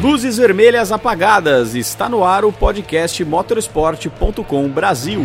Luzes vermelhas apagadas. Está no ar o podcast motorsport.com Brasil.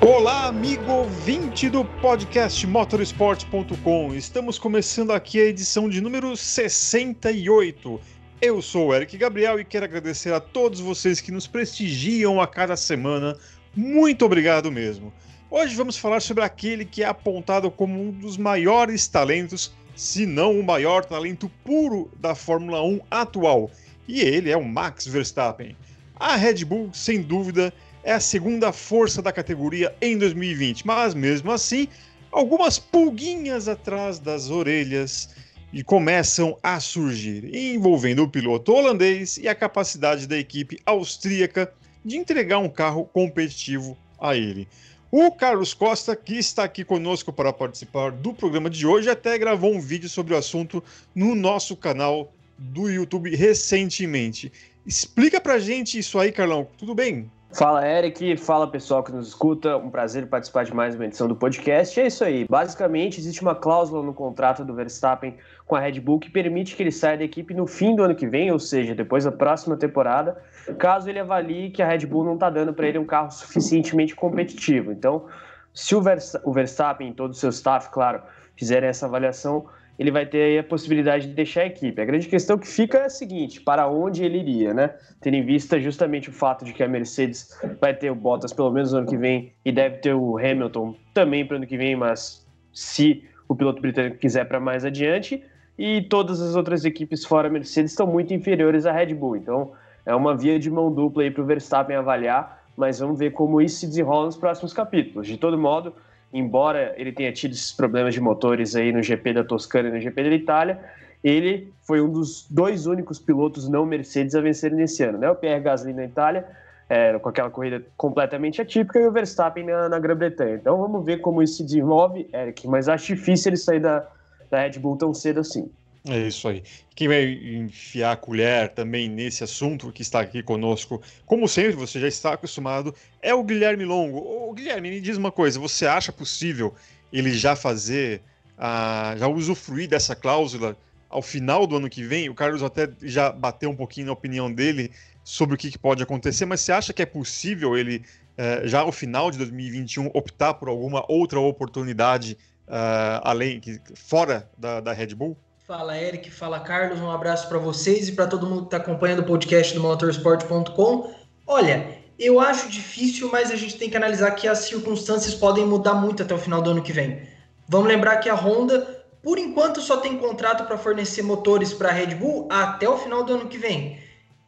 Olá, amigo ouvinte do podcast motorsport.com. Estamos começando aqui a edição de número 68. Eu sou o Eric Gabriel e quero agradecer a todos vocês que nos prestigiam a cada semana. Muito obrigado mesmo. Hoje vamos falar sobre aquele que é apontado como um dos maiores talentos se não o maior talento puro da Fórmula 1 atual. E ele é o Max Verstappen. A Red Bull, sem dúvida, é a segunda força da categoria em 2020, mas mesmo assim, algumas pulguinhas atrás das orelhas e começam a surgir, envolvendo o piloto holandês e a capacidade da equipe austríaca de entregar um carro competitivo a ele. O Carlos Costa, que está aqui conosco para participar do programa de hoje, até gravou um vídeo sobre o assunto no nosso canal do YouTube recentemente. Explica pra gente isso aí, Carlão. Tudo bem? Fala, Eric. Fala, pessoal que nos escuta. Um prazer participar de mais uma edição do podcast. É isso aí. Basicamente, existe uma cláusula no contrato do Verstappen com a Red Bull que permite que ele saia da equipe no fim do ano que vem, ou seja, depois da próxima temporada, caso ele avalie que a Red Bull não está dando para ele um carro suficientemente competitivo. Então, se o Verstappen e todo o seu staff, claro, fizerem essa avaliação, ele vai ter a possibilidade de deixar a equipe. A grande questão que fica é a seguinte: para onde ele iria, né? Tendo em vista justamente o fato de que a Mercedes vai ter o Bottas pelo menos no ano que vem e deve ter o Hamilton também para o ano que vem, mas se o piloto britânico quiser para mais adiante, e todas as outras equipes fora a Mercedes estão muito inferiores à Red Bull. Então é uma via de mão dupla aí para o Verstappen avaliar, mas vamos ver como isso se desenrola nos próximos capítulos. De todo modo, embora ele tenha tido esses problemas de motores aí no GP da Toscana e no GP da Itália, ele foi um dos dois únicos pilotos não Mercedes a vencerem nesse ano, né? O Pierre Gasly na Itália, é, com aquela corrida completamente atípica, e o Verstappen na, na Grã-Bretanha. Então vamos ver como isso se desenvolve, Eric, mas acho difícil ele sair da, da Red Bull tão cedo assim. É isso aí. Quem vai enfiar a colher também nesse assunto que está aqui conosco, como sempre, você já está acostumado, é o Guilherme Longo. Ô, Guilherme, me diz uma coisa: você acha possível ele já fazer, uh, já usufruir dessa cláusula ao final do ano que vem? O Carlos até já bateu um pouquinho na opinião dele sobre o que, que pode acontecer, mas você acha que é possível ele, uh, já ao final de 2021, optar por alguma outra oportunidade uh, além, fora da, da Red Bull? Fala Eric, fala Carlos, um abraço para vocês e para todo mundo que está acompanhando o podcast do motorsport.com. Olha, eu acho difícil, mas a gente tem que analisar que as circunstâncias podem mudar muito até o final do ano que vem. Vamos lembrar que a Honda, por enquanto, só tem contrato para fornecer motores para a Red Bull até o final do ano que vem.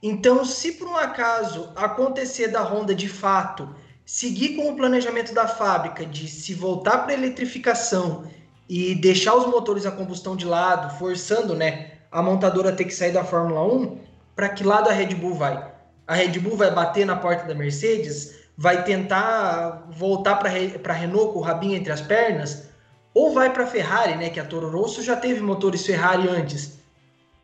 Então, se por um acaso acontecer da Honda de fato seguir com o planejamento da fábrica de se voltar para eletrificação e deixar os motores a combustão de lado, forçando né, a montadora a ter que sair da Fórmula 1, para que lado a Red Bull vai? A Red Bull vai bater na porta da Mercedes? Vai tentar voltar para a Renault com o rabinho entre as pernas? Ou vai para a Ferrari, né, que a Toro Rosso já teve motores Ferrari antes?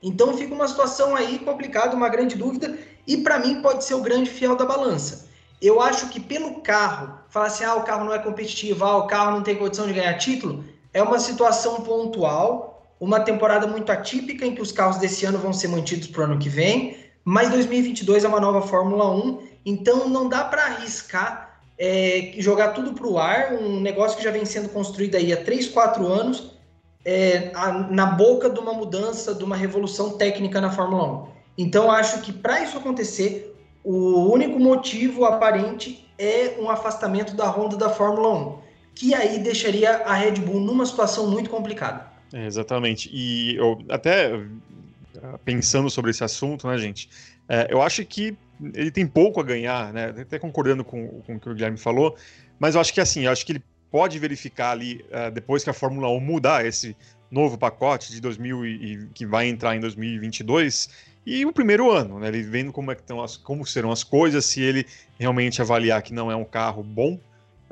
Então fica uma situação aí complicada, uma grande dúvida, e para mim pode ser o grande fiel da balança. Eu acho que pelo carro, falar assim, ah, o carro não é competitivo, ah, o carro não tem condição de ganhar título, é uma situação pontual, uma temporada muito atípica em que os carros desse ano vão ser mantidos para o ano que vem, mas 2022 é uma nova Fórmula 1, então não dá para arriscar é, jogar tudo para o ar, um negócio que já vem sendo construído aí há 3, 4 anos, é, a, na boca de uma mudança, de uma revolução técnica na Fórmula 1. Então acho que para isso acontecer, o único motivo aparente é um afastamento da Honda da Fórmula 1 que aí deixaria a Red Bull numa situação muito complicada. É, exatamente. E eu até pensando sobre esse assunto, né, gente? É, eu acho que ele tem pouco a ganhar, né? Até concordando com, com o que o Guilherme falou, mas eu acho que assim, eu acho que ele pode verificar ali, uh, depois que a Fórmula 1 mudar esse novo pacote de 2000 e, que vai entrar em 2022 e o primeiro ano, né? Ele vendo como é que estão as, como serão as coisas, se ele realmente avaliar que não é um carro bom,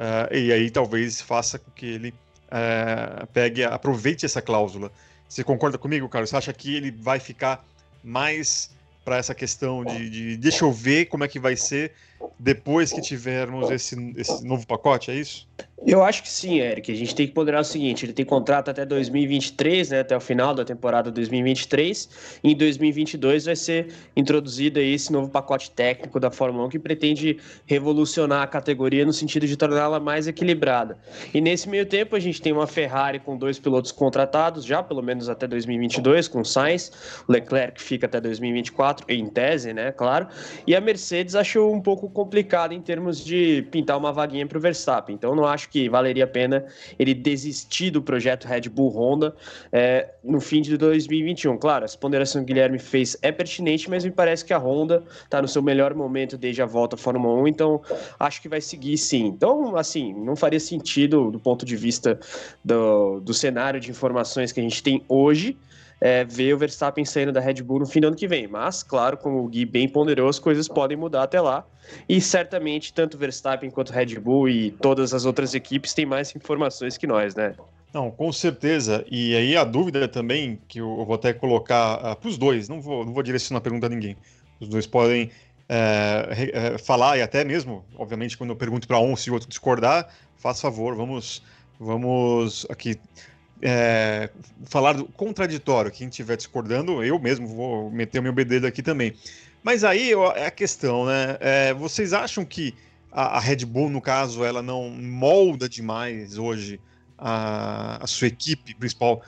Uh, e aí talvez faça com que ele uh, pegue, aproveite essa cláusula. Você concorda comigo, Carlos? Você acha que ele vai ficar mais para essa questão de, de, deixa eu ver como é que vai ser depois que tivermos esse, esse novo pacote, é isso? Eu acho que sim, Eric. A gente tem que ponderar o seguinte: ele tem contrato até 2023, né, até o final da temporada 2023. E em 2022 vai ser introduzido aí esse novo pacote técnico da Fórmula 1 que pretende revolucionar a categoria no sentido de torná-la mais equilibrada. E nesse meio tempo a gente tem uma Ferrari com dois pilotos contratados já, pelo menos até 2022, com Sainz, o Leclerc fica até 2024, em tese, né, claro. E a Mercedes achou um pouco complicado em termos de pintar uma vaguinha para o Verstappen. Então não acho que valeria a pena ele desistir do projeto Red Bull Honda é, no fim de 2021. Claro, essa ponderação que o Guilherme fez é pertinente, mas me parece que a Honda está no seu melhor momento desde a volta à Fórmula 1, então acho que vai seguir sim. Então, assim, não faria sentido do ponto de vista do, do cenário de informações que a gente tem hoje é, ver o Verstappen saindo da Red Bull no fim do ano que vem. Mas, claro, como o Gui bem ponderou, as coisas podem mudar até lá. E certamente, tanto Verstappen quanto Red Bull e todas as outras equipes têm mais informações que nós, né? Não, com certeza. E aí a dúvida também, que eu vou até colocar uh, ah, para os dois, não vou, não vou direcionar a pergunta a ninguém. Os dois podem é, é, falar, e até mesmo, obviamente, quando eu pergunto para um se o outro discordar, faz favor, vamos, vamos aqui é, falar do contraditório. Quem estiver discordando, eu mesmo vou meter o meu bedelho aqui também. Mas aí é a questão, né? É, vocês acham que a, a, Red Bull, no caso, ela não molda demais hoje a, a sua equipe principal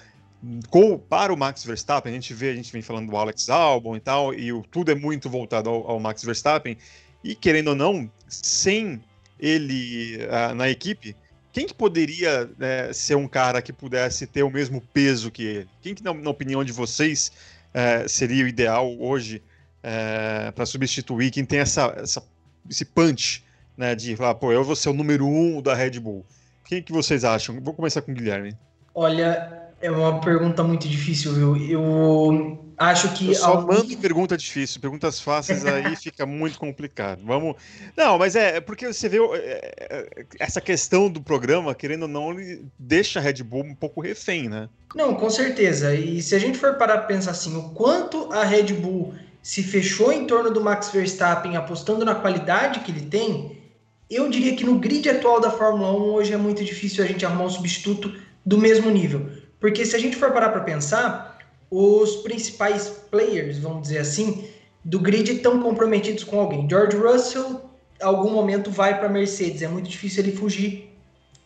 com, para o Max Verstappen? A gente vê, a gente vem falando do Alex Albon e tal, e o, tudo é muito voltado ao, ao Max Verstappen. E querendo ou não, sem ele uh, na equipe, quem que poderia né, ser um cara que pudesse ter o mesmo peso que ele? Quem que, na, na opinião de vocês, é, seria o ideal hoje é, para substituir? Quem tem essa, essa, esse punch né, de falar, pô, eu vou ser o número um da Red Bull. Quem que vocês acham? Vou começar com o Guilherme. Olha, é uma pergunta muito difícil, viu? Eu acho que. Eu só algum... mando pergunta difícil, perguntas fáceis aí fica muito complicado. Vamos. Não, mas é, é porque você vê é, é, essa questão do programa, querendo ou não, ele deixa a Red Bull um pouco refém, né? Não, com certeza. E se a gente for parar para pensar assim, o quanto a Red Bull se fechou em torno do Max Verstappen, apostando na qualidade que ele tem, eu diria que no grid atual da Fórmula 1 hoje é muito difícil a gente arrumar um substituto do mesmo nível. Porque se a gente for parar para pensar, os principais players, vamos dizer assim, do grid estão comprometidos com alguém. George Russell, algum momento, vai para a Mercedes. É muito difícil ele fugir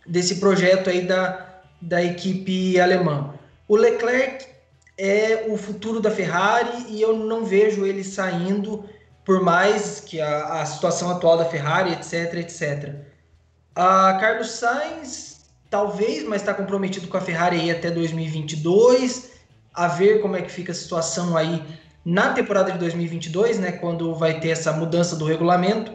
desse projeto aí da, da equipe alemã. O Leclerc é o futuro da Ferrari e eu não vejo ele saindo, por mais que a, a situação atual da Ferrari, etc, etc. A Carlos Sainz, talvez, mas está comprometido com a Ferrari aí até 2022 a ver como é que fica a situação aí na temporada de 2022, né, quando vai ter essa mudança do regulamento.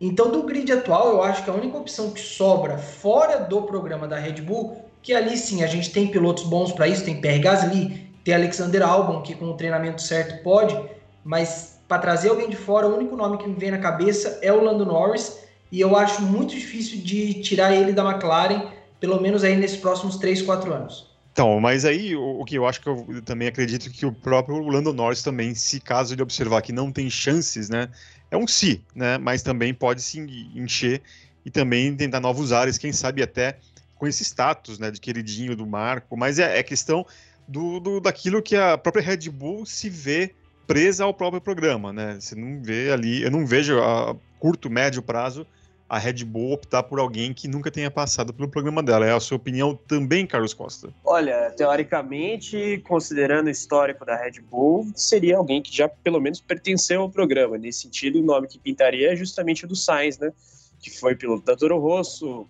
Então, do grid atual, eu acho que a única opção que sobra fora do programa da Red Bull, que ali sim a gente tem pilotos bons para isso, tem Pierre Gasly, tem Alexander Albon, que com o treinamento certo pode, mas para trazer alguém de fora, o único nome que me vem na cabeça é o Lando Norris, e eu acho muito difícil de tirar ele da McLaren, pelo menos aí nesses próximos 3, 4 anos. Então, mas aí o, o, que eu acho que eu também acredito que o próprio Lando Norris também, se caso ele observar que não tem chances, né? É um si, né? Mas também pode se encher e também tentar novos áreas, quem sabe até com esse status, né? De queridinho do Marco. Mas é, é questão do, do, daquilo que a própria Red Bull se vê presa ao próprio programa, né? Você não vê ali, eu não vejo a curto, médio prazo a Red Bull optar por alguém que nunca tenha passado pelo programa dela. É a sua opinião também, Carlos Costa? Olha, teoricamente, considerando o histórico da Red Bull, seria alguém que já pelo menos pertenceu ao programa. Nesse sentido, o nome que pintaria é justamente o do Sainz, né? Que foi piloto da Toro Rosso,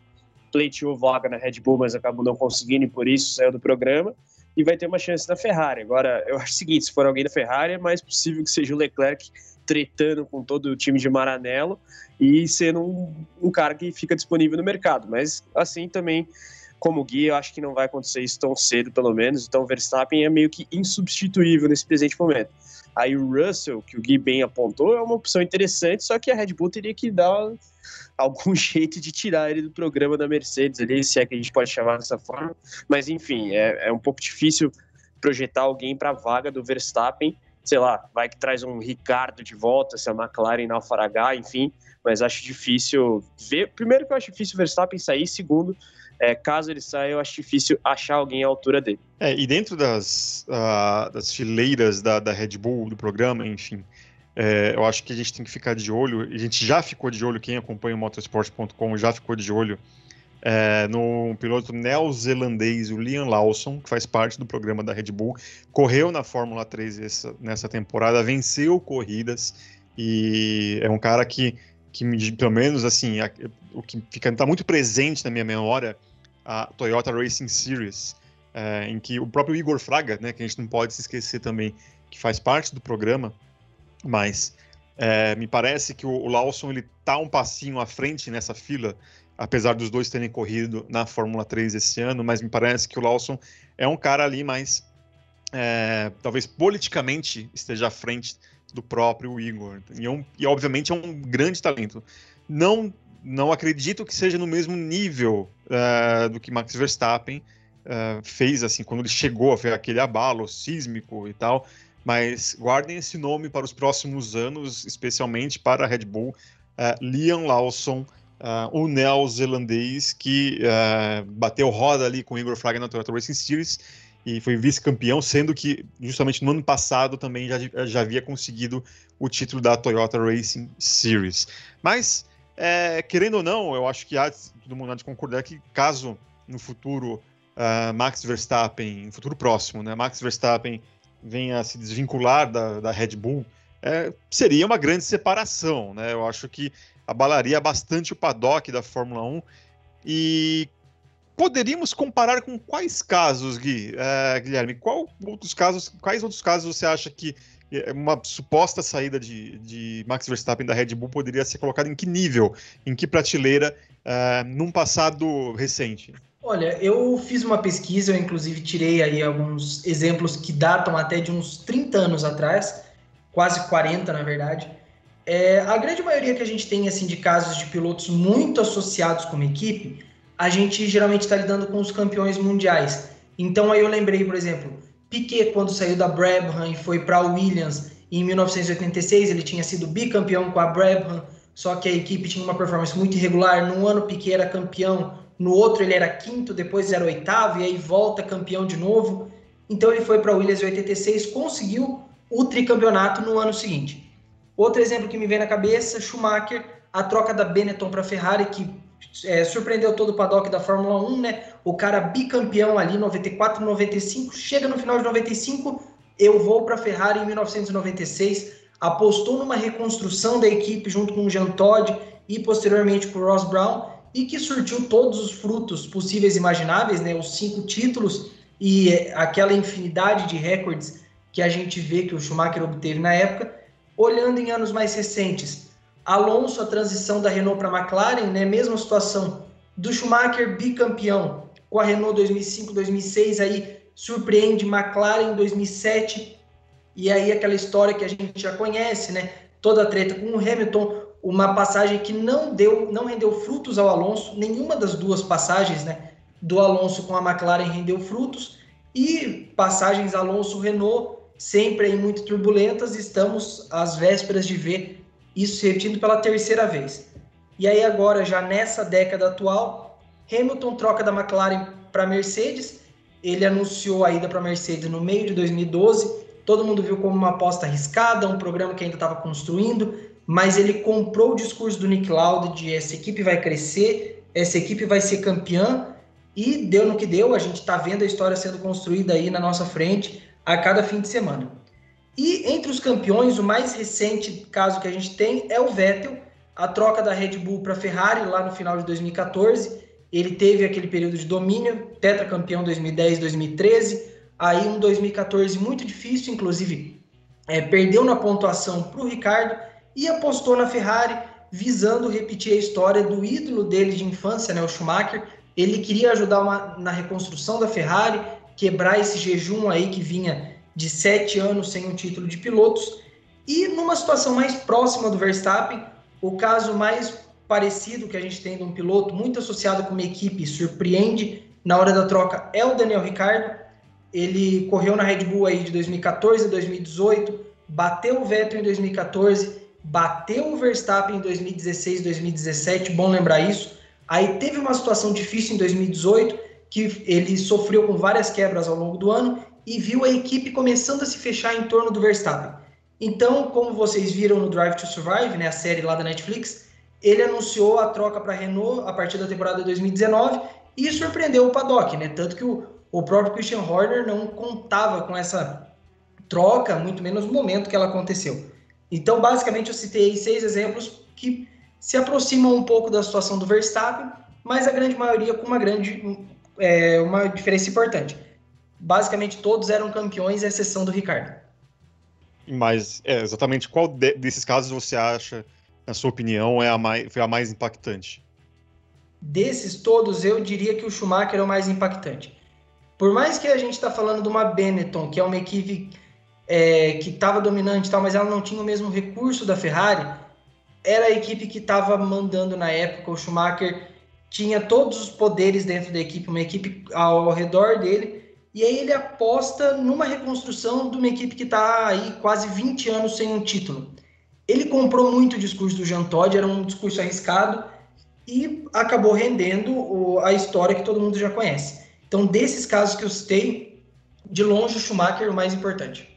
pleiteou vaga na Red Bull, mas acabou não conseguindo e por isso saiu do programa. E vai ter uma chance na Ferrari. Agora, eu acho o seguinte: se for alguém da Ferrari, é mais possível que seja o Leclerc tretando com todo o time de Maranello e sendo um, um cara que fica disponível no mercado. Mas assim também, como guia, eu acho que não vai acontecer isso tão cedo, pelo menos. Então o Verstappen é meio que insubstituível nesse presente momento. Aí o Russell, que o Gui bem apontou, é uma opção interessante, só que a Red Bull teria que dar algum jeito de tirar ele do programa da Mercedes ali, se é que a gente pode chamar dessa forma. Mas enfim, é, é um pouco difícil projetar alguém para a vaga do Verstappen sei lá, vai que traz um Ricardo de volta, se a McLaren naufragar, enfim, mas acho difícil ver. Primeiro que eu acho difícil o Verstappen sair, segundo, é, caso ele saia, eu acho difícil achar alguém à altura dele. É, e dentro das, uh, das fileiras da, da Red Bull, do programa, enfim, é, eu acho que a gente tem que ficar de olho, a gente já ficou de olho, quem acompanha o motorsport.com já ficou de olho é, no piloto neozelandês, o Liam Lawson, que faz parte do programa da Red Bull, correu na Fórmula 3 essa, nessa temporada, venceu corridas e é um cara que, que pelo menos assim, a, o que fica tá muito presente na minha memória, a Toyota Racing Series, é, em que o próprio Igor Fraga, né, que a gente não pode se esquecer também, que faz parte do programa, mas é, me parece que o, o Lawson ele tá um passinho à frente nessa fila apesar dos dois terem corrido na Fórmula 3 esse ano, mas me parece que o Lawson é um cara ali mais, é, talvez politicamente esteja à frente do próprio Igor. E, é um, e, obviamente é um grande talento. Não, não acredito que seja no mesmo nível é, do que Max Verstappen é, fez assim quando ele chegou a ver aquele abalo sísmico e tal. Mas guardem esse nome para os próximos anos, especialmente para a Red Bull. Liam Lawson uh, o neozelandês que uh, bateu roda ali com o Igor Fraga na Toyota Racing Series e foi vice-campeão, sendo que justamente no ano passado também já, já havia conseguido o título da Toyota Racing Series. Mas, é, querendo ou não, eu acho que há todo mundo há de concordar que caso no futuro uh, Max Verstappen, no futuro próximo, né, Max Verstappen venha a se desvincular da, da Red Bull, é, seria uma grande separação, né? Eu acho que abalaria bastante o paddock da Fórmula 1. E poderíamos comparar com quais casos, Gui, é, Guilherme? Qual outros casos, quais outros casos você acha que é, uma suposta saída de, de Max Verstappen da Red Bull poderia ser colocada em que nível, em que prateleira, é, num passado recente? Olha, eu fiz uma pesquisa, eu inclusive tirei aí alguns exemplos que datam até de uns 30 anos atrás, quase 40 na verdade, é, a grande maioria que a gente tem assim de casos de pilotos muito associados com uma equipe, a gente geralmente está lidando com os campeões mundiais. Então aí eu lembrei, por exemplo, Piquet quando saiu da Brabham e foi para a Williams em 1986, ele tinha sido bicampeão com a Brabham, só que a equipe tinha uma performance muito irregular. Num ano Piquet era campeão, no outro ele era quinto, depois era oitavo e aí volta campeão de novo. Então ele foi para a Williams em 86, conseguiu o tricampeonato no ano seguinte. Outro exemplo que me vem na cabeça, Schumacher, a troca da Benetton para Ferrari, que é, surpreendeu todo o paddock da Fórmula 1, né? O cara bicampeão ali, 94, 95, chega no final de 95, eu vou para a Ferrari em 1996, apostou numa reconstrução da equipe junto com o Jean Todt e posteriormente com o Ross Brown, e que surtiu todos os frutos possíveis e imagináveis, né? Os cinco títulos e aquela infinidade de recordes que a gente vê que o Schumacher obteve na época. Olhando em anos mais recentes, Alonso, a transição da Renault para a McLaren, né, mesma situação do Schumacher bicampeão com a Renault 2005, 2006, aí surpreende McLaren em 2007, e aí aquela história que a gente já conhece, né, toda a treta com o Hamilton, uma passagem que não deu, não rendeu frutos ao Alonso, nenhuma das duas passagens, né, do Alonso com a McLaren rendeu frutos, e passagens Alonso-Renault sempre aí muito turbulentas, estamos às vésperas de ver isso se repetindo pela terceira vez. E aí agora, já nessa década atual, Hamilton troca da McLaren para Mercedes, ele anunciou a ida para Mercedes no meio de 2012, todo mundo viu como uma aposta arriscada, um programa que ainda estava construindo, mas ele comprou o discurso do Nick Lauda de essa equipe vai crescer, essa equipe vai ser campeã, e deu no que deu, a gente está vendo a história sendo construída aí na nossa frente, a cada fim de semana. E entre os campeões, o mais recente caso que a gente tem é o Vettel, a troca da Red Bull para Ferrari lá no final de 2014. Ele teve aquele período de domínio, tetracampeão 2010, 2013. Aí um 2014 muito difícil, inclusive é, perdeu na pontuação para o Ricardo e apostou na Ferrari, visando repetir a história do ídolo dele de infância, né, o Schumacher. Ele queria ajudar uma, na reconstrução da Ferrari, quebrar esse jejum aí que vinha de sete anos sem um título de pilotos. E numa situação mais próxima do Verstappen, o caso mais parecido que a gente tem de um piloto muito associado com uma equipe surpreende na hora da troca é o Daniel Ricciardo. Ele correu na Red Bull aí de 2014 a 2018, bateu o Vettel em 2014, bateu o Verstappen em 2016, 2017, bom lembrar isso. Aí teve uma situação difícil em 2018, que ele sofreu com várias quebras ao longo do ano e viu a equipe começando a se fechar em torno do Verstappen. Então, como vocês viram no Drive to Survive, né, a série lá da Netflix, ele anunciou a troca para a Renault a partir da temporada 2019 e surpreendeu o paddock, né? Tanto que o, o próprio Christian Horner não contava com essa troca, muito menos no momento que ela aconteceu. Então, basicamente, eu citei seis exemplos que se aproximam um pouco da situação do Verstappen, mas a grande maioria com uma grande é, uma diferença importante. Basicamente, todos eram campeões, exceção do Ricardo. Mas, é, exatamente qual de, desses casos você acha, na sua opinião, é a mais, foi a mais impactante? Desses todos, eu diria que o Schumacher é o mais impactante. Por mais que a gente está falando de uma Benetton, que é uma equipe é, que estava dominante, tal, mas ela não tinha o mesmo recurso da Ferrari, era a equipe que estava mandando na época. O Schumacher tinha todos os poderes dentro da equipe, uma equipe ao redor dele, e aí ele aposta numa reconstrução de uma equipe que está aí quase 20 anos sem um título. Ele comprou muito o discurso do Jean Todt, era um discurso arriscado, e acabou rendendo a história que todo mundo já conhece. Então, desses casos que eu citei, de longe o Schumacher é o mais importante.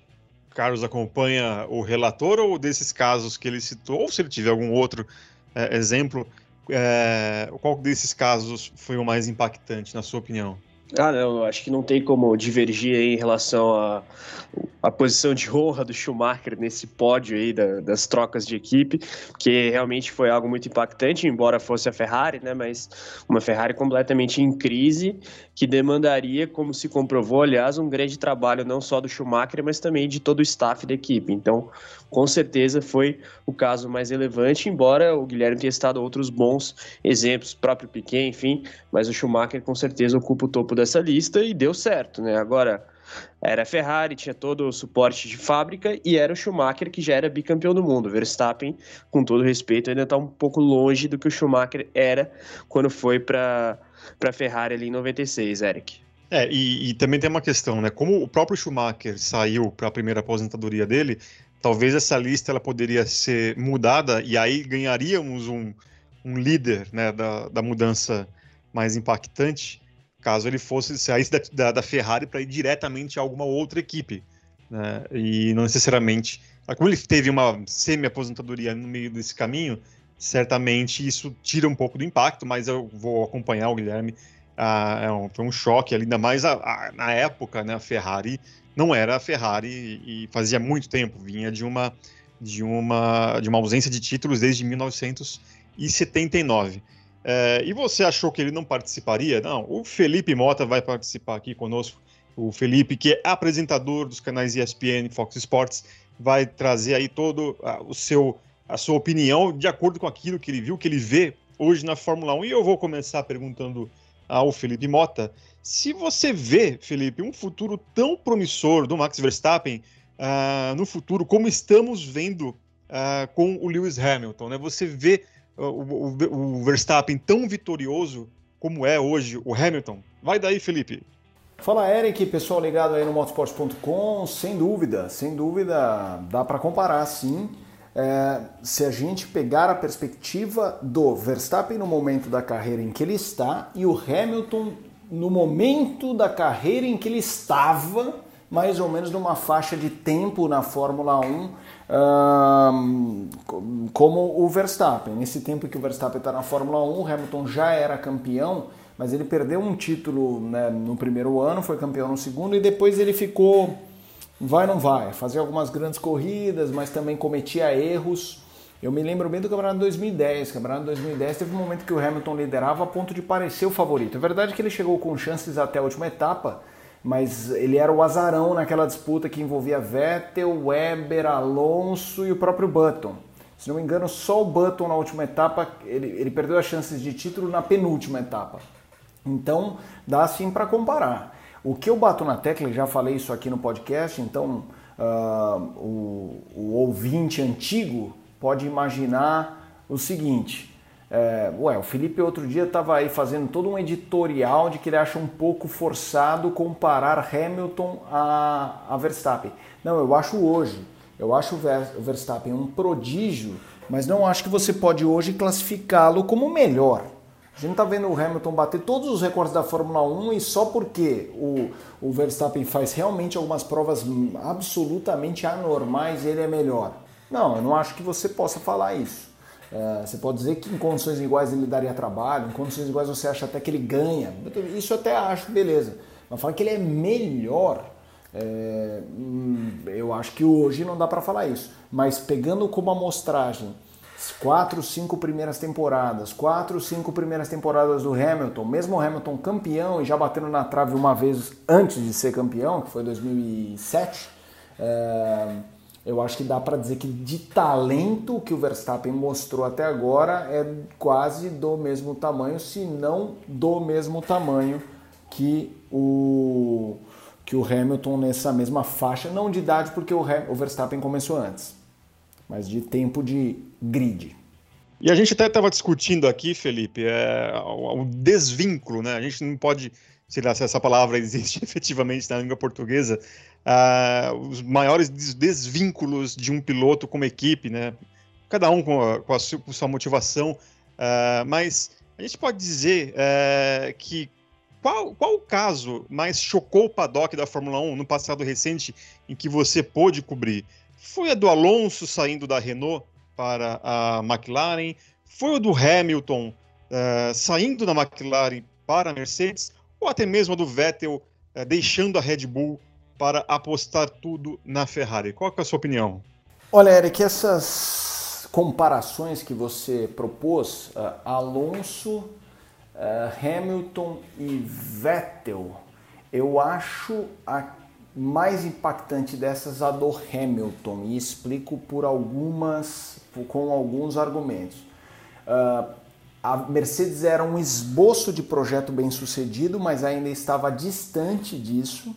Carlos acompanha o relator ou desses casos que ele citou, ou se ele tiver algum outro é, exemplo, é, qual desses casos foi o mais impactante, na sua opinião? Ah, não, acho que não tem como divergir em relação à a, a, posição de honra do Schumacher nesse pódio aí da, das trocas de equipe, que realmente foi algo muito impactante, embora fosse a Ferrari, né? Mas uma Ferrari completamente em crise, que demandaria, como se comprovou, aliás, um grande trabalho não só do Schumacher, mas também de todo o staff da equipe. Então, com certeza foi o caso mais relevante, embora o Guilherme tenha estado outros bons exemplos, próprio Piquet, enfim, mas o Schumacher com certeza ocupa o topo dessa lista e deu certo, né? Agora, era a Ferrari, tinha todo o suporte de fábrica e era o Schumacher que já era bicampeão do mundo. Verstappen, com todo respeito, ainda está um pouco longe do que o Schumacher era quando foi para a Ferrari ali em 96, Eric. É, e, e, também tem uma questão, né? Como o próprio Schumacher saiu para a primeira aposentadoria dele, talvez essa lista ela poderia ser mudada e aí ganharíamos um, um líder né, da, da mudança mais impactante caso ele fosse sair da, da, da Ferrari para ir diretamente a alguma outra equipe. Né, e não necessariamente. Como ele teve uma semi-aposentadoria no meio desse caminho, certamente isso tira um pouco do impacto, mas eu vou acompanhar o Guilherme. Ah, é um, foi um choque, ainda mais a, a, na época, né, a Ferrari não era a Ferrari e fazia muito tempo, vinha de uma de uma de uma ausência de títulos desde 1979. É, e você achou que ele não participaria? Não, o Felipe Mota vai participar aqui conosco. O Felipe, que é apresentador dos canais ESPN e Fox Sports, vai trazer aí todo a, o seu a sua opinião de acordo com aquilo que ele viu, que ele vê hoje na Fórmula 1. E eu vou começar perguntando ao Felipe Mota se você vê, Felipe, um futuro tão promissor do Max Verstappen uh, no futuro, como estamos vendo uh, com o Lewis Hamilton, né? Você vê o, o, o, Verstappen tão vitorioso como é hoje o Hamilton? Vai daí, Felipe. Fala, Eric, pessoal ligado aí no motorsport.com. Sem dúvida, sem dúvida, dá para comparar sim. É, se a gente pegar a perspectiva do Verstappen no momento da carreira em que ele está e o Hamilton no momento da carreira em que ele estava, mais ou menos numa faixa de tempo na Fórmula 1, um, como o Verstappen. Nesse tempo que o Verstappen está na Fórmula 1, o Hamilton já era campeão, mas ele perdeu um título né, no primeiro ano, foi campeão no segundo, e depois ele ficou vai não vai, fazia algumas grandes corridas, mas também cometia erros. Eu me lembro bem do campeonato de 2010. O campeonato de 2010 teve um momento que o Hamilton liderava a ponto de parecer o favorito. É verdade que ele chegou com chances até a última etapa, mas ele era o azarão naquela disputa que envolvia Vettel, Weber, Alonso e o próprio Button. Se não me engano, só o Button na última etapa, ele, ele perdeu as chances de título na penúltima etapa. Então, dá sim para comparar. O que eu bato na tecla, já falei isso aqui no podcast, então uh, o, o ouvinte antigo pode imaginar o seguinte: é, ué, o Felipe outro dia estava aí fazendo todo um editorial de que ele acha um pouco forçado comparar Hamilton a, a Verstappen. Não, eu acho hoje. Eu acho o Verstappen um prodígio, mas não acho que você pode hoje classificá-lo como melhor. A gente está vendo o Hamilton bater todos os recordes da Fórmula 1 e só porque o, o Verstappen faz realmente algumas provas absolutamente anormais, ele é melhor. Não, eu não acho que você possa falar isso. É, você pode dizer que em condições iguais ele daria trabalho, em condições iguais você acha até que ele ganha. Isso eu até acho, beleza. Mas falar que ele é melhor, é, hum, eu acho que hoje não dá para falar isso. Mas pegando como amostragem quatro, cinco primeiras temporadas, quatro, cinco primeiras temporadas do Hamilton, mesmo o Hamilton campeão e já batendo na trave uma vez antes de ser campeão, que foi 2007, é, eu acho que dá para dizer que de talento que o Verstappen mostrou até agora é quase do mesmo tamanho, se não do mesmo tamanho que o que o Hamilton nessa mesma faixa, não de idade porque o, o Verstappen começou antes mas de tempo de grid. E a gente até estava discutindo aqui, Felipe, é, o, desvínculo, né? A gente não pode, sei lá se essa palavra existe efetivamente na língua portuguesa, uh, os maiores desvínculos de um piloto como equipe, né? Cada um com a, com a, sua, com sua, motivação, uh, mas a gente pode dizer uh, que qual, qual o caso mais chocou o paddock da Fórmula 1 no passado recente em que você pôde cobrir? Foi a do Alonso saindo da Renault para a McLaren? Foi o do Hamilton uh, saindo da McLaren para a Mercedes? Ou até mesmo a do Vettel uh, deixando a Red Bull para apostar tudo na Ferrari? Qual é a sua opinião? Olha, Eric, essas comparações que você propôs, uh, Alonso, Hamilton e Vettel, eu acho a mais impactante dessas a do Hamilton e explico por algumas com alguns argumentos. Uh, a Mercedes era um esboço de projeto bem sucedido, mas ainda estava distante disso.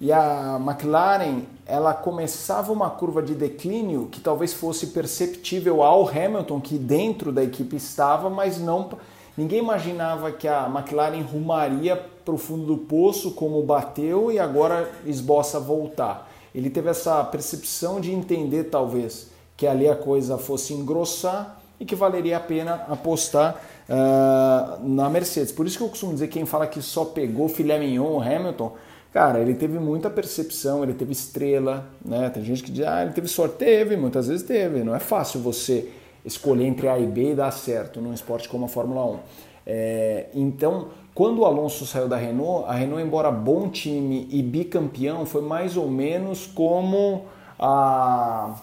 E a McLaren, ela começava uma curva de declínio que talvez fosse perceptível ao Hamilton, que dentro da equipe estava, mas não ninguém imaginava que a McLaren rumaria para o fundo do poço, como bateu e agora esboça voltar. Ele teve essa percepção de entender, talvez, que ali a coisa fosse engrossar e que valeria a pena apostar uh, na Mercedes. Por isso que eu costumo dizer quem fala que só pegou filé mignon Hamilton, cara, ele teve muita percepção, ele teve estrela, né? Tem gente que diz, ah, ele teve sorte, teve, muitas vezes teve. Não é fácil você escolher entre A e B e dar certo num esporte como a Fórmula 1. É, então, quando o Alonso saiu da Renault, a Renault, embora bom time e bicampeão, foi mais ou menos como a,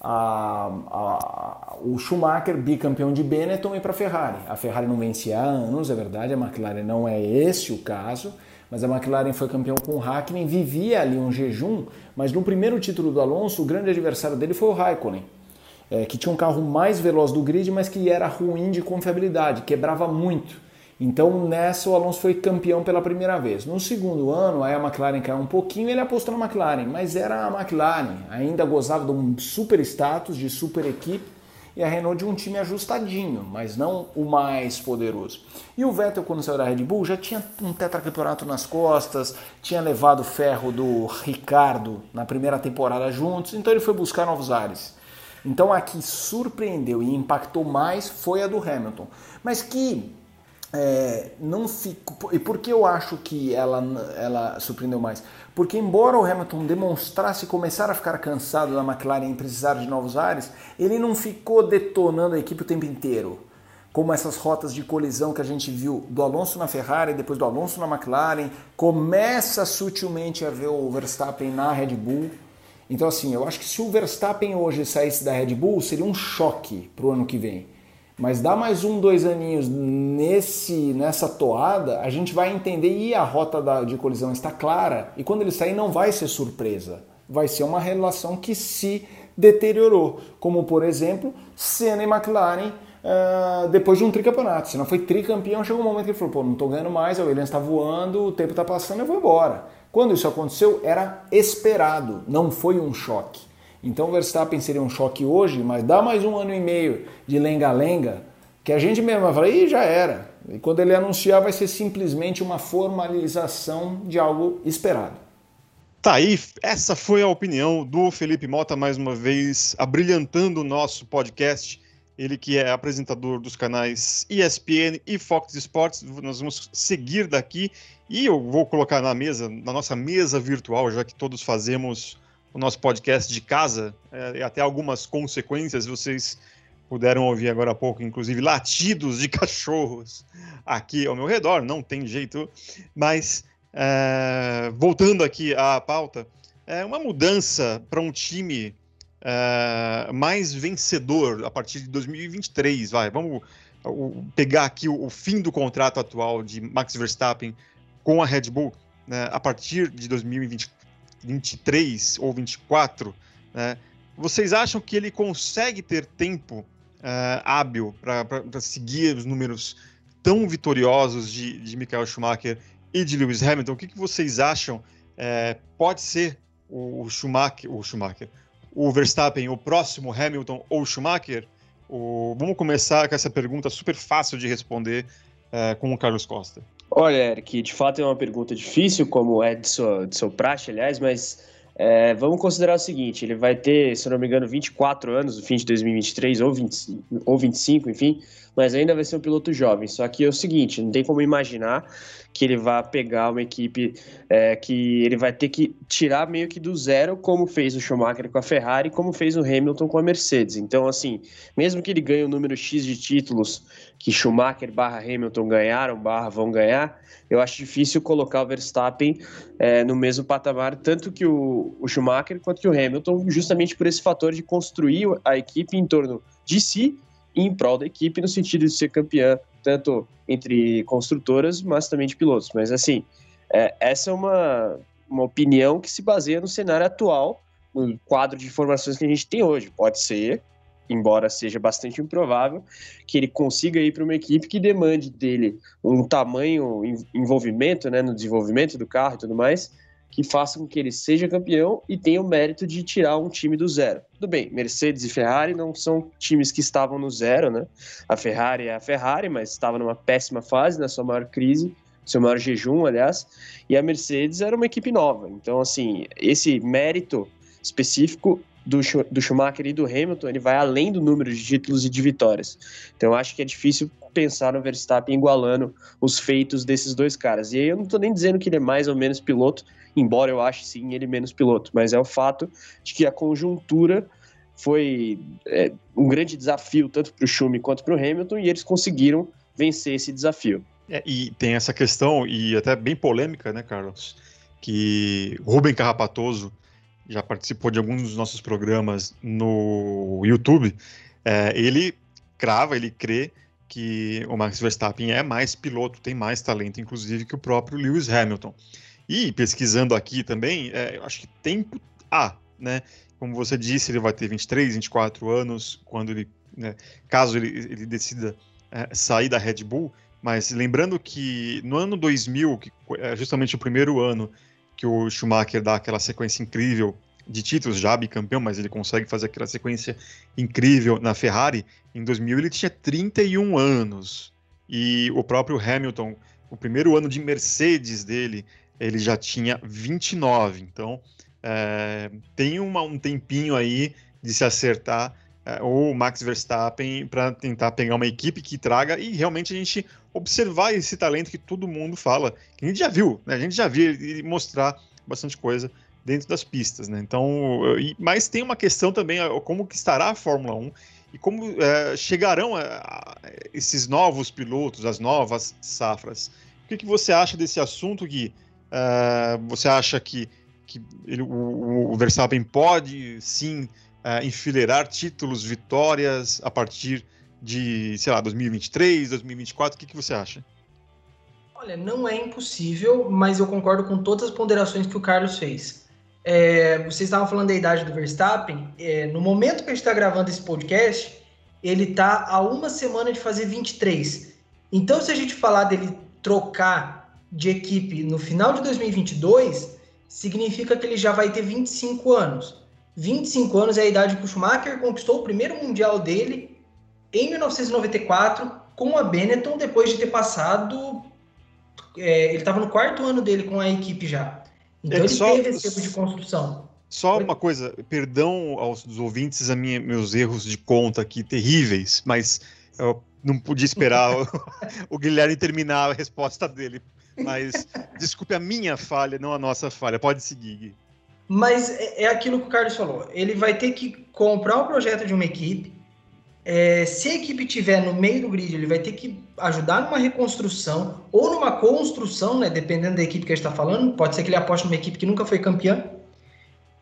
a, a, o Schumacher, bicampeão de Benetton, e para a Ferrari. A Ferrari não vencia há anos, é verdade, a McLaren não é esse o caso, mas a McLaren foi campeão com o Hakkinen, vivia ali um jejum, mas no primeiro título do Alonso, o grande adversário dele foi o Raikkonen. É, que tinha um carro mais veloz do grid, mas que era ruim de confiabilidade, quebrava muito. Então nessa o Alonso foi campeão pela primeira vez. No segundo ano, aí a McLaren caiu um pouquinho, ele apostou na McLaren, mas era a McLaren, ainda gozava de um super status, de super equipe, e a Renault de um time ajustadinho, mas não o mais poderoso. E o Vettel, quando saiu da Red Bull, já tinha um tetracampeonato nas costas, tinha levado ferro do Ricardo na primeira temporada juntos, então ele foi buscar novos ares. Então a que surpreendeu e impactou mais foi a do Hamilton, mas que é, não fico. E por que eu acho que ela, ela surpreendeu mais? Porque, embora o Hamilton demonstrasse começar a ficar cansado da McLaren e precisar de novos ares, ele não ficou detonando a equipe o tempo inteiro. Como essas rotas de colisão que a gente viu do Alonso na Ferrari, depois do Alonso na McLaren, começa sutilmente a ver o Verstappen na Red Bull. Então, assim, eu acho que se o Verstappen hoje saísse da Red Bull, seria um choque para o ano que vem mas dá mais um, dois aninhos nesse, nessa toada, a gente vai entender e a rota da, de colisão está clara. E quando ele sair, não vai ser surpresa. Vai ser uma relação que se deteriorou. Como, por exemplo, Senna e McLaren uh, depois de um tricampeonato. Se foi tricampeão, chegou um momento que ele falou: pô, não estou ganhando mais, a Williams está voando, o tempo está passando, eu vou embora. Quando isso aconteceu, era esperado, não foi um choque. Então o Verstappen seria um choque hoje, mas dá mais um ano e meio de lenga-lenga, que a gente mesmo vai falar, ih, já era. E quando ele anunciar, vai ser simplesmente uma formalização de algo esperado. Tá aí, essa foi a opinião do Felipe Mota, mais uma vez, abrilhantando o nosso podcast. Ele que é apresentador dos canais ESPN e Fox Sports. Nós vamos seguir daqui e eu vou colocar na mesa, na nossa mesa virtual, já que todos fazemos o nosso podcast de casa, é, e até algumas consequências vocês puderam ouvir agora há pouco, inclusive latidos de cachorros aqui ao meu redor, não tem jeito, mas é, voltando aqui à pauta, é uma mudança para um time é, mais vencedor a partir de 2023, vai, vamos pegar aqui o, fim do contrato atual de Max Verstappen com a Red Bull, né, a partir de 2023 ou 2024, né, vocês acham que ele consegue ter tempo uh, hábil para seguir os números tão vitoriosos de, de Michael Schumacher e de Lewis Hamilton. O que, que vocês acham? É, pode ser o Schumacher, o Schumacher, o Verstappen, o próximo Hamilton ou Schumacher? O... Vamos começar com essa pergunta super fácil de responder é, com o Carlos Costa. Olha, Eric, de fato é uma pergunta difícil, como é de sua, de seu praxe, aliás, mas é, vamos considerar o seguinte: ele vai ter, se não me engano, 24 anos no fim de 2023, ou, 20, ou 25, enfim, mas ainda vai ser um piloto jovem. Só que é o seguinte: não tem como imaginar que ele vai pegar uma equipe é, que ele vai ter que tirar meio que do zero, como fez o Schumacher com a Ferrari, como fez o Hamilton com a Mercedes. Então, assim, mesmo que ele ganhe o um número X de títulos que Schumacher barra Hamilton ganharam, barra vão ganhar, eu acho difícil colocar o Verstappen é, no mesmo patamar, tanto que o, o Schumacher quanto que o Hamilton, justamente por esse fator de construir a equipe em torno de si e em prol da equipe, no sentido de ser campeã, tanto entre construtoras, mas também de pilotos. Mas, assim, é, essa é uma, uma opinião que se baseia no cenário atual, no quadro de informações que a gente tem hoje. Pode ser embora seja bastante improvável, que ele consiga ir para uma equipe que demande dele um tamanho envolvimento né, no desenvolvimento do carro e tudo mais, que faça com que ele seja campeão e tenha o mérito de tirar um time do zero. Tudo bem, Mercedes e Ferrari não são times que estavam no zero, né? A Ferrari é a Ferrari, mas estava numa péssima fase, na sua maior crise, seu maior jejum, aliás, e a Mercedes era uma equipe nova. Então, assim, esse mérito específico do, do Schumacher e do Hamilton, ele vai além do número de títulos e de vitórias. Então acho que é difícil pensar no Verstappen igualando os feitos desses dois caras. E aí eu não estou nem dizendo que ele é mais ou menos piloto, embora eu ache sim ele menos piloto, mas é o fato de que a conjuntura foi é, um grande desafio tanto para o Schumi quanto para o Hamilton e eles conseguiram vencer esse desafio. É, e tem essa questão, e até bem polêmica, né, Carlos? Que Rubem Carrapatoso já participou de alguns dos nossos programas no YouTube, é, ele crava, ele crê que o Max Verstappen é mais piloto, tem mais talento, inclusive, que o próprio Lewis Hamilton. E pesquisando aqui também, é, acho que tempo há, né? Como você disse, ele vai ter 23, 24 anos quando ele, né, caso ele, ele decida é, sair da Red Bull. Mas lembrando que no ano 2000, que é justamente o primeiro ano que o Schumacher dá aquela sequência incrível de títulos, já bicampeão, mas ele consegue fazer aquela sequência incrível na Ferrari. Em 2000 ele tinha 31 anos. E o próprio Hamilton, o primeiro ano de Mercedes dele, ele já tinha 29. Então é, tem uma, um tempinho aí de se acertar é, o Max Verstappen para tentar pegar uma equipe que traga e realmente a gente observar esse talento que todo mundo fala, que a gente já viu, né? A gente já viu ele mostrar bastante coisa dentro das pistas, né? Então, mas tem uma questão também, como que estará a Fórmula 1 e como é, chegarão a, a esses novos pilotos, as novas safras. O que, que você acha desse assunto, Gui? Uh, você acha que, que ele, o, o Verstappen pode sim uh, enfileirar títulos, vitórias a partir de, sei lá, 2023, 2024? O que, que você acha? Olha, não é impossível, mas eu concordo com todas as ponderações que o Carlos fez. É, vocês estavam falando da idade do Verstappen. É, no momento que a gente está gravando esse podcast, ele está a uma semana de fazer 23. Então, se a gente falar dele trocar de equipe no final de 2022, significa que ele já vai ter 25 anos. 25 anos é a idade que o Schumacher conquistou o primeiro mundial dele em 1994 com a Benetton, depois de ter passado. É, ele estava no quarto ano dele com a equipe já. Então é ele só, teve esse tipo de construção. Só uma coisa, perdão aos ouvintes a minha, meus erros de conta aqui terríveis, mas eu não podia esperar o, o Guilherme terminar a resposta dele. Mas desculpe a minha falha, não a nossa falha. Pode seguir, Gui. Mas é, é aquilo que o Carlos falou. Ele vai ter que comprar o projeto de uma equipe. É, se a equipe tiver no meio do grid, ele vai ter que ajudar numa reconstrução ou numa construção, né? Dependendo da equipe que a gente está falando. Pode ser que ele aposte numa equipe que nunca foi campeã.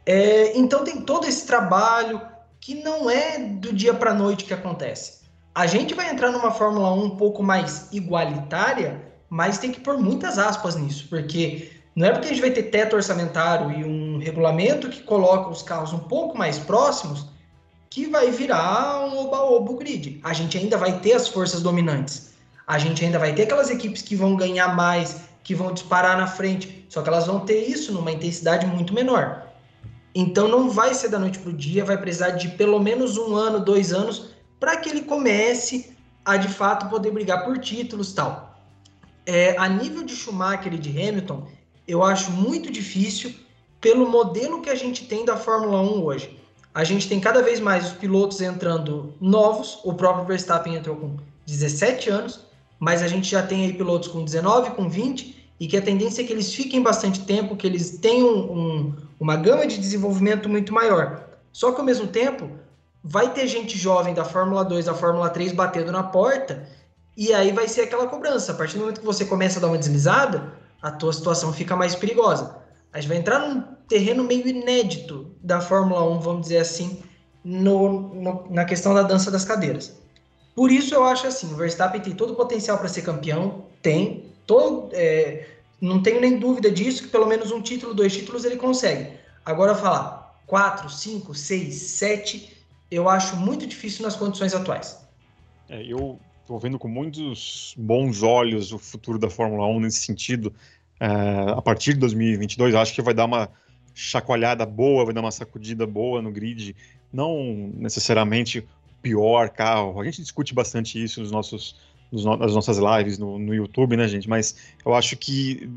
É, então tem todo esse trabalho que não é do dia para a noite que acontece. A gente vai entrar numa Fórmula 1 um pouco mais igualitária, mas tem que pôr muitas aspas nisso, porque não é porque a gente vai ter teto orçamentário e um regulamento que coloca os carros um pouco mais próximos que vai virar um oba-oba grid. A gente ainda vai ter as forças dominantes. A gente ainda vai ter aquelas equipes que vão ganhar mais, que vão disparar na frente, só que elas vão ter isso numa intensidade muito menor. Então não vai ser da noite para o dia, vai precisar de pelo menos um ano, dois anos, para que ele comece a de fato poder brigar por títulos tal. É, a nível de Schumacher e de Hamilton, eu acho muito difícil pelo modelo que a gente tem da Fórmula 1 hoje. A gente tem cada vez mais os pilotos entrando novos, o próprio Verstappen entrou com 17 anos, mas a gente já tem aí pilotos com 19, com 20, e que a tendência é que eles fiquem bastante tempo, que eles tenham um, uma gama de desenvolvimento muito maior. Só que ao mesmo tempo, vai ter gente jovem da Fórmula 2, da Fórmula 3 batendo na porta, e aí vai ser aquela cobrança. A partir do momento que você começa a dar uma deslizada, a tua situação fica mais perigosa. A gente vai entrar num terreno meio inédito da Fórmula 1, vamos dizer assim, no, no, na questão da dança das cadeiras. Por isso eu acho assim, o Verstappen tem todo o potencial para ser campeão, tem, todo, é, não tenho nem dúvida disso, que pelo menos um título, dois títulos ele consegue. Agora falar quatro, cinco, seis, sete, eu acho muito difícil nas condições atuais. É, eu estou vendo com muitos bons olhos o futuro da Fórmula 1 nesse sentido. É, a partir de 2022, acho que vai dar uma chacoalhada boa, vai dar uma sacudida boa no grid. Não necessariamente pior carro. A gente discute bastante isso nos nossos nas nossas lives no, no YouTube, né, gente? Mas eu acho que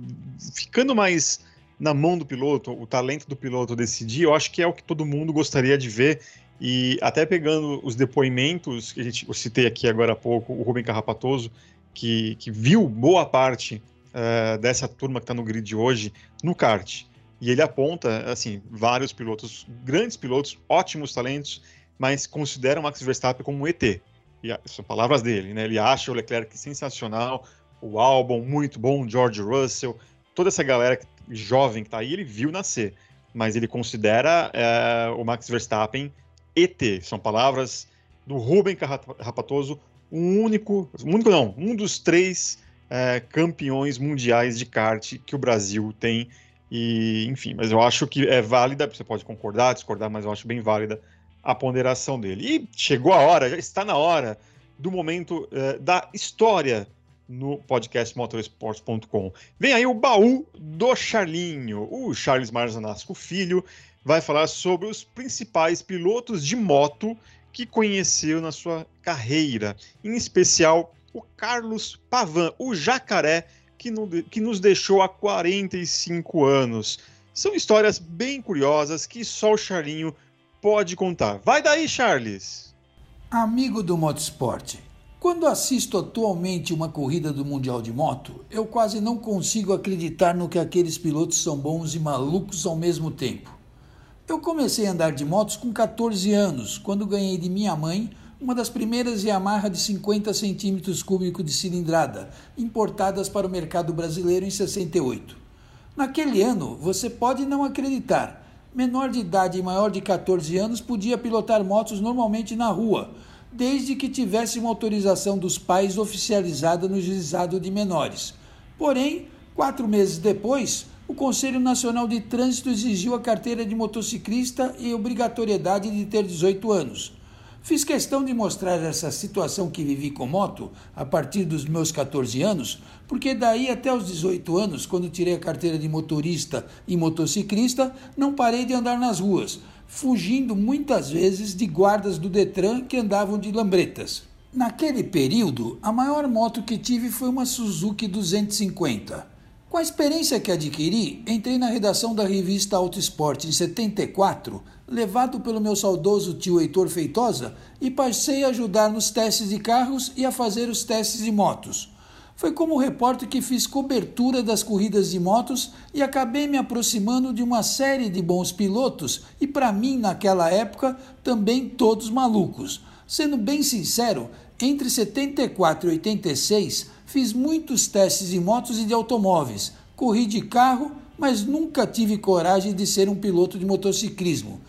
ficando mais na mão do piloto, o talento do piloto decidir, eu acho que é o que todo mundo gostaria de ver. E até pegando os depoimentos que a gente, eu citei aqui agora há pouco, o Rubem Carrapatoso, que, que viu boa parte uh, dessa turma que está no grid hoje no kart. E ele aponta, assim, vários pilotos, grandes pilotos, ótimos talentos, mas consideram Max Verstappen como um ET e são palavras dele, né? Ele acha o Leclerc sensacional, o álbum muito bom, George Russell, toda essa galera jovem que tá aí, ele viu nascer, mas ele considera é, o Max Verstappen ET. São palavras do Ruben Carrapatoso, um único, único não, um dos três é, campeões mundiais de kart que o Brasil tem. E, enfim, mas eu acho que é válida, você pode concordar, discordar, mas eu acho bem válida a ponderação dele. E chegou a hora, já está na hora do momento uh, da história no podcast motorsports.com. Vem aí o baú do Charlinho. O Charles Marzanasco Filho vai falar sobre os principais pilotos de moto que conheceu na sua carreira, em especial o Carlos Pavan, o jacaré que, no, que nos deixou há 45 anos. São histórias bem curiosas que só o Charlinho pode contar. Vai daí, Charles! Amigo do Motorsport, quando assisto atualmente uma corrida do Mundial de Moto, eu quase não consigo acreditar no que aqueles pilotos são bons e malucos ao mesmo tempo. Eu comecei a andar de motos com 14 anos, quando ganhei de minha mãe uma das primeiras Yamaha de 50 centímetros cúbicos de cilindrada, importadas para o mercado brasileiro em 68. Naquele ano, você pode não acreditar, menor de idade e maior de 14 anos podia pilotar motos normalmente na rua, desde que tivesse uma autorização dos pais oficializada no juizado de menores. Porém, quatro meses depois, o Conselho Nacional de Trânsito exigiu a carteira de motociclista e obrigatoriedade de ter 18 anos. Fiz questão de mostrar essa situação que vivi com moto a partir dos meus 14 anos, porque daí até os 18 anos, quando tirei a carteira de motorista e motociclista, não parei de andar nas ruas, fugindo muitas vezes de guardas do Detran que andavam de lambretas. Naquele período, a maior moto que tive foi uma Suzuki 250. Com a experiência que adquiri, entrei na redação da revista Auto Esporte em 74, levado pelo meu saudoso tio Heitor Feitosa, e passei a ajudar nos testes de carros e a fazer os testes de motos. Foi como repórter que fiz cobertura das corridas de motos e acabei me aproximando de uma série de bons pilotos e, para mim, naquela época, também todos malucos. Sendo bem sincero, entre 74 e 86 fiz muitos testes de motos e de automóveis, corri de carro, mas nunca tive coragem de ser um piloto de motociclismo.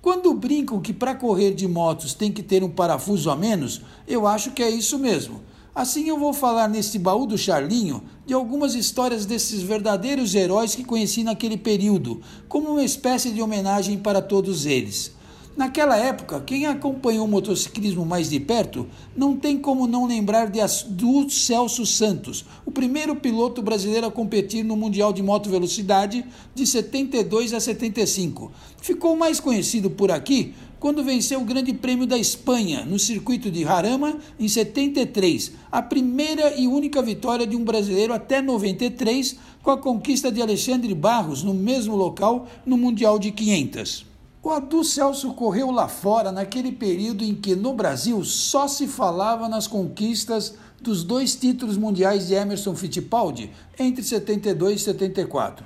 Quando brincam que para correr de motos tem que ter um parafuso a menos, eu acho que é isso mesmo. Assim eu vou falar neste baú do Charlinho de algumas histórias desses verdadeiros heróis que conheci naquele período, como uma espécie de homenagem para todos eles. Naquela época, quem acompanhou o motociclismo mais de perto não tem como não lembrar de do Celso Santos, o primeiro piloto brasileiro a competir no Mundial de Moto Velocidade de 72 a 75. Ficou mais conhecido por aqui quando venceu o Grande Prêmio da Espanha no circuito de Jarama em 73, a primeira e única vitória de um brasileiro até 93, com a conquista de Alexandre Barros no mesmo local no Mundial de 500. O Adu Celso correu lá fora naquele período em que no Brasil só se falava nas conquistas dos dois títulos mundiais de Emerson Fittipaldi entre 72 e 74.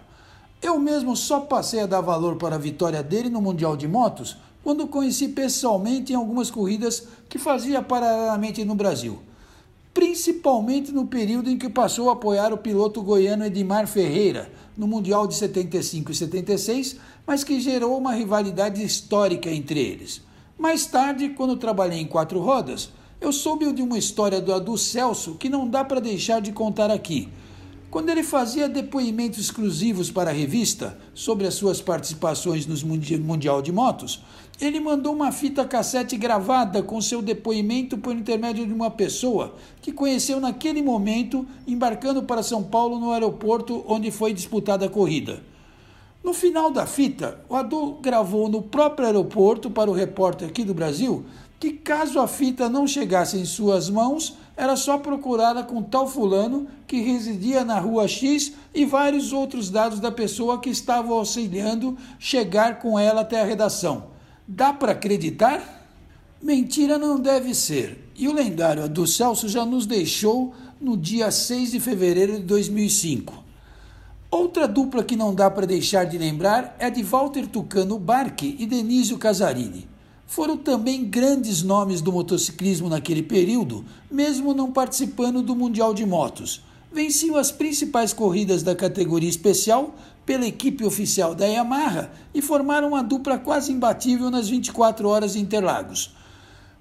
Eu mesmo só passei a dar valor para a vitória dele no Mundial de Motos quando conheci pessoalmente em algumas corridas que fazia paralelamente no Brasil, principalmente no período em que passou a apoiar o piloto goiano Edmar Ferreira no Mundial de 75 e 76, mas que gerou uma rivalidade histórica entre eles. Mais tarde, quando trabalhei em quatro rodas, eu soube de uma história do Adu Celso que não dá para deixar de contar aqui quando ele fazia depoimentos exclusivos para a revista sobre as suas participações no Mundial de Motos, ele mandou uma fita cassete gravada com seu depoimento por intermédio de uma pessoa que conheceu naquele momento embarcando para São Paulo no aeroporto onde foi disputada a corrida. No final da fita, o Adu gravou no próprio aeroporto para o repórter aqui do Brasil que caso a fita não chegasse em suas mãos, era só procurá-la com tal fulano que residia na rua X e vários outros dados da pessoa que estava auxiliando chegar com ela até a redação. Dá para acreditar? Mentira não deve ser. E o lendário do Celso já nos deixou no dia 6 de fevereiro de 2005. Outra dupla que não dá para deixar de lembrar é a de Walter Tucano Barque e Denísio Casarini foram também grandes nomes do motociclismo naquele período, mesmo não participando do Mundial de Motos. Venciam as principais corridas da categoria especial pela equipe oficial da Yamaha e formaram uma dupla quase imbatível nas 24 horas de Interlagos.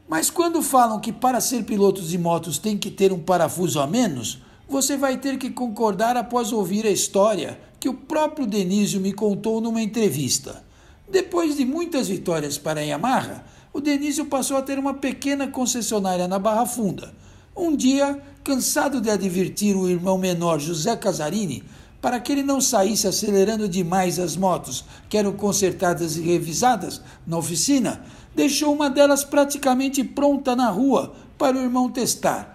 Mas quando falam que para ser pilotos de motos tem que ter um parafuso a menos, você vai ter que concordar após ouvir a história que o próprio Denísio me contou numa entrevista. Depois de muitas vitórias para a Yamaha, o Denísio passou a ter uma pequena concessionária na Barra Funda. Um dia, cansado de advertir o irmão menor José Casarini para que ele não saísse acelerando demais as motos que eram consertadas e revisadas na oficina, deixou uma delas praticamente pronta na rua para o irmão testar.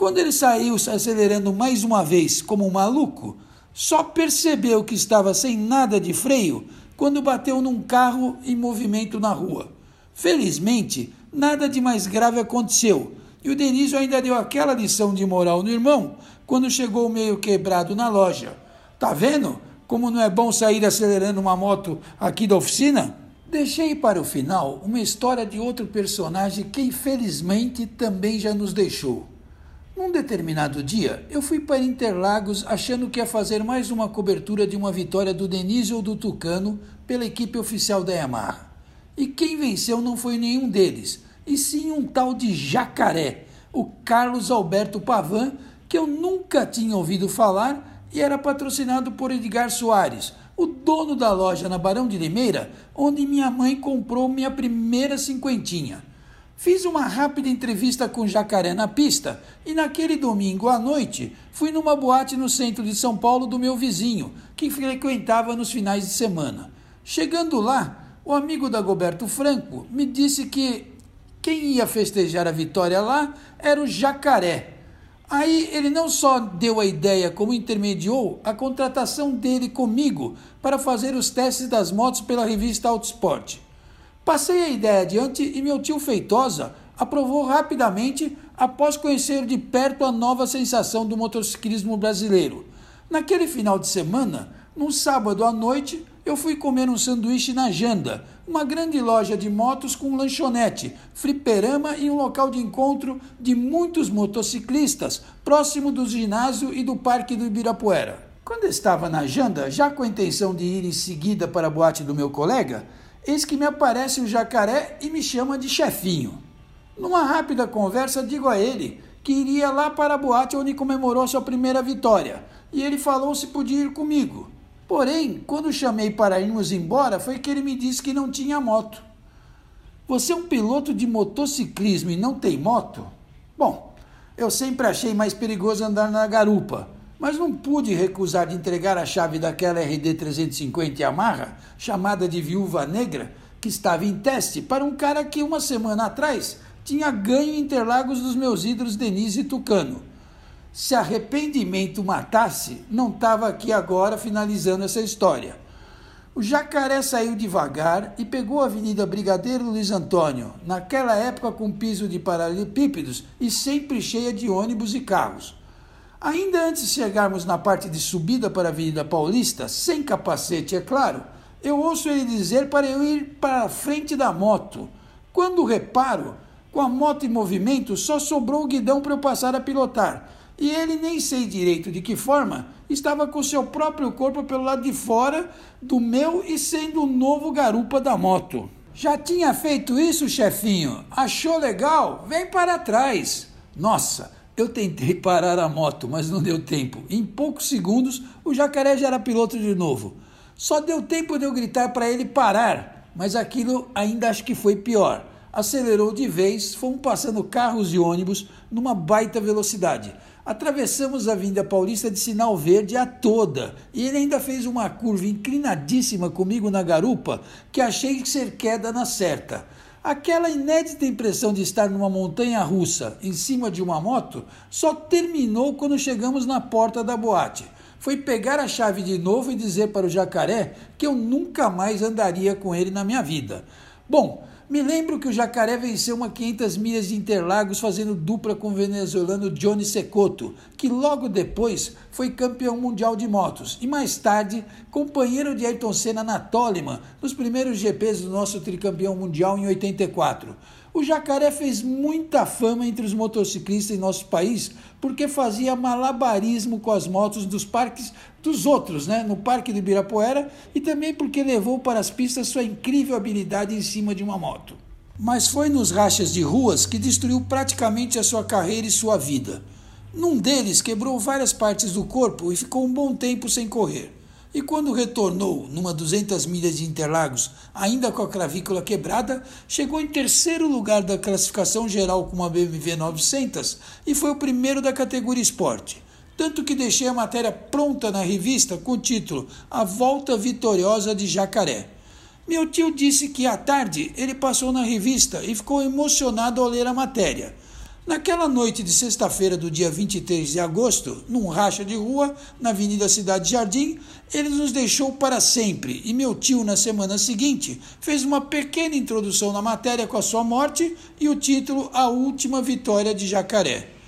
Quando ele saiu acelerando mais uma vez como um maluco, só percebeu que estava sem nada de freio quando bateu num carro em movimento na rua. Felizmente, nada de mais grave aconteceu e o Denísio ainda deu aquela lição de moral no irmão quando chegou meio quebrado na loja. Tá vendo como não é bom sair acelerando uma moto aqui da oficina? Deixei para o final uma história de outro personagem que infelizmente também já nos deixou. Num determinado dia, eu fui para Interlagos achando que ia fazer mais uma cobertura de uma vitória do Denísio do Tucano pela equipe oficial da Yamaha. E quem venceu não foi nenhum deles, e sim um tal de jacaré, o Carlos Alberto Pavan, que eu nunca tinha ouvido falar e era patrocinado por Edgar Soares, o dono da loja na Barão de Limeira, onde minha mãe comprou minha primeira cinquentinha. Fiz uma rápida entrevista com Jacaré na pista e naquele domingo à noite fui numa boate no centro de São Paulo do meu vizinho, que frequentava nos finais de semana. Chegando lá, o amigo da Goberto Franco me disse que quem ia festejar a vitória lá era o Jacaré. Aí ele não só deu a ideia, como intermediou a contratação dele comigo para fazer os testes das motos pela revista Autosport. Passei a ideia adiante e meu tio Feitosa aprovou rapidamente após conhecer de perto a nova sensação do motociclismo brasileiro. Naquele final de semana, num sábado à noite, eu fui comer um sanduíche na Janda, uma grande loja de motos com lanchonete, fliperama e um local de encontro de muitos motociclistas, próximo do ginásio e do Parque do Ibirapuera. Quando estava na Janda, já com a intenção de ir em seguida para a boate do meu colega, eis que me aparece o jacaré e me chama de chefinho. Numa rápida conversa, digo a ele que iria lá para a boate onde comemorou sua primeira vitória, e ele falou se podia ir comigo. Porém, quando chamei para irmos embora, foi que ele me disse que não tinha moto. Você é um piloto de motociclismo e não tem moto? Bom, eu sempre achei mais perigoso andar na garupa, mas não pude recusar de entregar a chave daquela RD 350 Yamaha, chamada de Viúva Negra, que estava em teste, para um cara que uma semana atrás tinha ganho Interlagos dos meus ídolos Denise e Tucano. Se arrependimento matasse, não estava aqui agora finalizando essa história. O jacaré saiu devagar e pegou a Avenida Brigadeiro Luiz Antônio, naquela época com piso de paralelepípedos e sempre cheia de ônibus e carros. Ainda antes de chegarmos na parte de subida para a Avenida Paulista, sem capacete, é claro, eu ouço ele dizer para eu ir para a frente da moto. Quando reparo, com a moto em movimento, só sobrou o guidão para eu passar a pilotar e ele, nem sei direito de que forma, estava com seu próprio corpo pelo lado de fora do meu e sendo o novo garupa da moto. Já tinha feito isso, chefinho? Achou legal? Vem para trás. Nossa, eu tentei parar a moto, mas não deu tempo. Em poucos segundos, o jacaré já era piloto de novo. Só deu tempo de eu gritar para ele parar, mas aquilo ainda acho que foi pior. Acelerou de vez, fomos passando carros e ônibus numa baita velocidade. Atravessamos a Avenida Paulista de sinal verde a toda e ele ainda fez uma curva inclinadíssima comigo na garupa que achei ser queda na certa. Aquela inédita impressão de estar numa montanha russa em cima de uma moto só terminou quando chegamos na porta da boate. Foi pegar a chave de novo e dizer para o jacaré que eu nunca mais andaria com ele na minha vida. Bom, me lembro que o Jacaré venceu uma 500 milhas de Interlagos fazendo dupla com o venezuelano Johnny Secoto, que logo depois foi campeão mundial de motos e mais tarde companheiro de Ayrton Senna na Toleman nos primeiros GPs do nosso tricampeão mundial em 84. O jacaré fez muita fama entre os motociclistas em nosso país porque fazia malabarismo com as motos dos parques dos outros, né, no Parque do Ibirapuera, e também porque levou para as pistas sua incrível habilidade em cima de uma moto. Mas foi nos rachas de ruas que destruiu praticamente a sua carreira e sua vida. Num deles quebrou várias partes do corpo e ficou um bom tempo sem correr. E quando retornou, numa 200 milhas de Interlagos, ainda com a clavícula quebrada, chegou em terceiro lugar da classificação geral com uma BMW 900 e foi o primeiro da categoria esporte. Tanto que deixei a matéria pronta na revista com o título A Volta Vitoriosa de Jacaré. Meu tio disse que à tarde ele passou na revista e ficou emocionado ao ler a matéria. Naquela noite de sexta-feira do dia 23 de agosto, num racha de rua, na Avenida Cidade Jardim, ele nos deixou para sempre e meu tio, na semana seguinte, fez uma pequena introdução na matéria com a sua morte e o título A Última Vitória de Jacaré.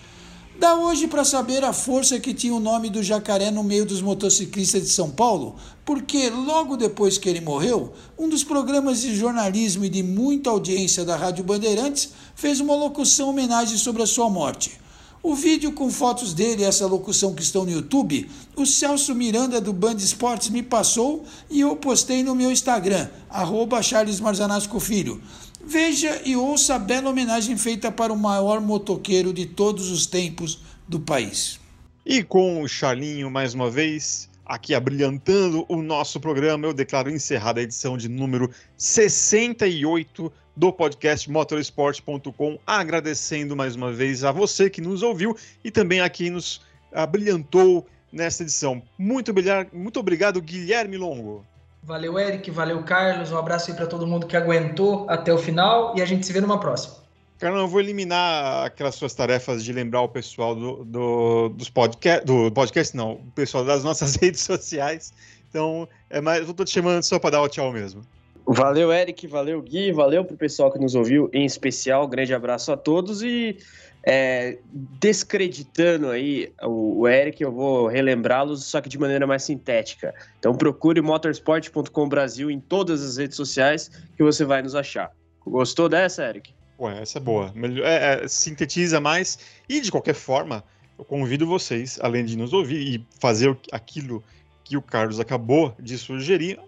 Dá hoje para saber a força que tinha o nome do jacaré no meio dos motociclistas de São Paulo, porque logo depois que ele morreu, um dos programas de jornalismo e de muita audiência da Rádio Bandeirantes fez uma locução homenagem sobre a sua morte. O vídeo com fotos dele e essa locução que estão no YouTube, o Celso Miranda do Band Esportes me passou e eu postei no meu Instagram, arroba Charles Marzanasco Filho. Veja e ouça a bela homenagem feita para o maior motoqueiro de todos os tempos do país. E com o Charlinho mais uma vez, aqui abrilhantando o nosso programa, eu declaro encerrada a edição de número 68 do podcast motorsport.com, agradecendo mais uma vez a você que nos ouviu e também a quem nos abrilhantou nesta edição. Muito obrigado, muito obrigado Guilherme Longo. Valeu, Eric. Valeu, Carlos. Um abraço aí para todo mundo que aguentou até o final e a gente se vê numa próxima. Carlão, eu vou eliminar aquelas suas tarefas de lembrar o pessoal do, do, dos podcast, do podcast, não, o pessoal das nossas redes sociais. Então, é mais, eu tô te chamando só para dar o tchau mesmo. Valeu, Eric, valeu, Gui, valeu pro pessoal que nos ouviu, em especial, grande abraço a todos e é, descreditando aí o, Eric, eu vou relembrá-los, só que de maneira mais sintética. Então procure motorsport.com Brasil em todas as redes sociais que você vai nos achar. Gostou dessa, Eric? Pô, essa é boa. É, é, sintetiza mais. E de qualquer forma, eu convido vocês, além de nos ouvir e fazer aquilo que o Carlos acabou de sugerir,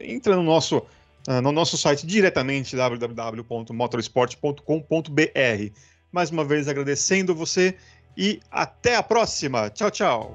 entra no nosso, ah, no nosso site diretamente www.motorsport.com.br. Mais uma vez agradecendo você e até a próxima. Tchau, tchau.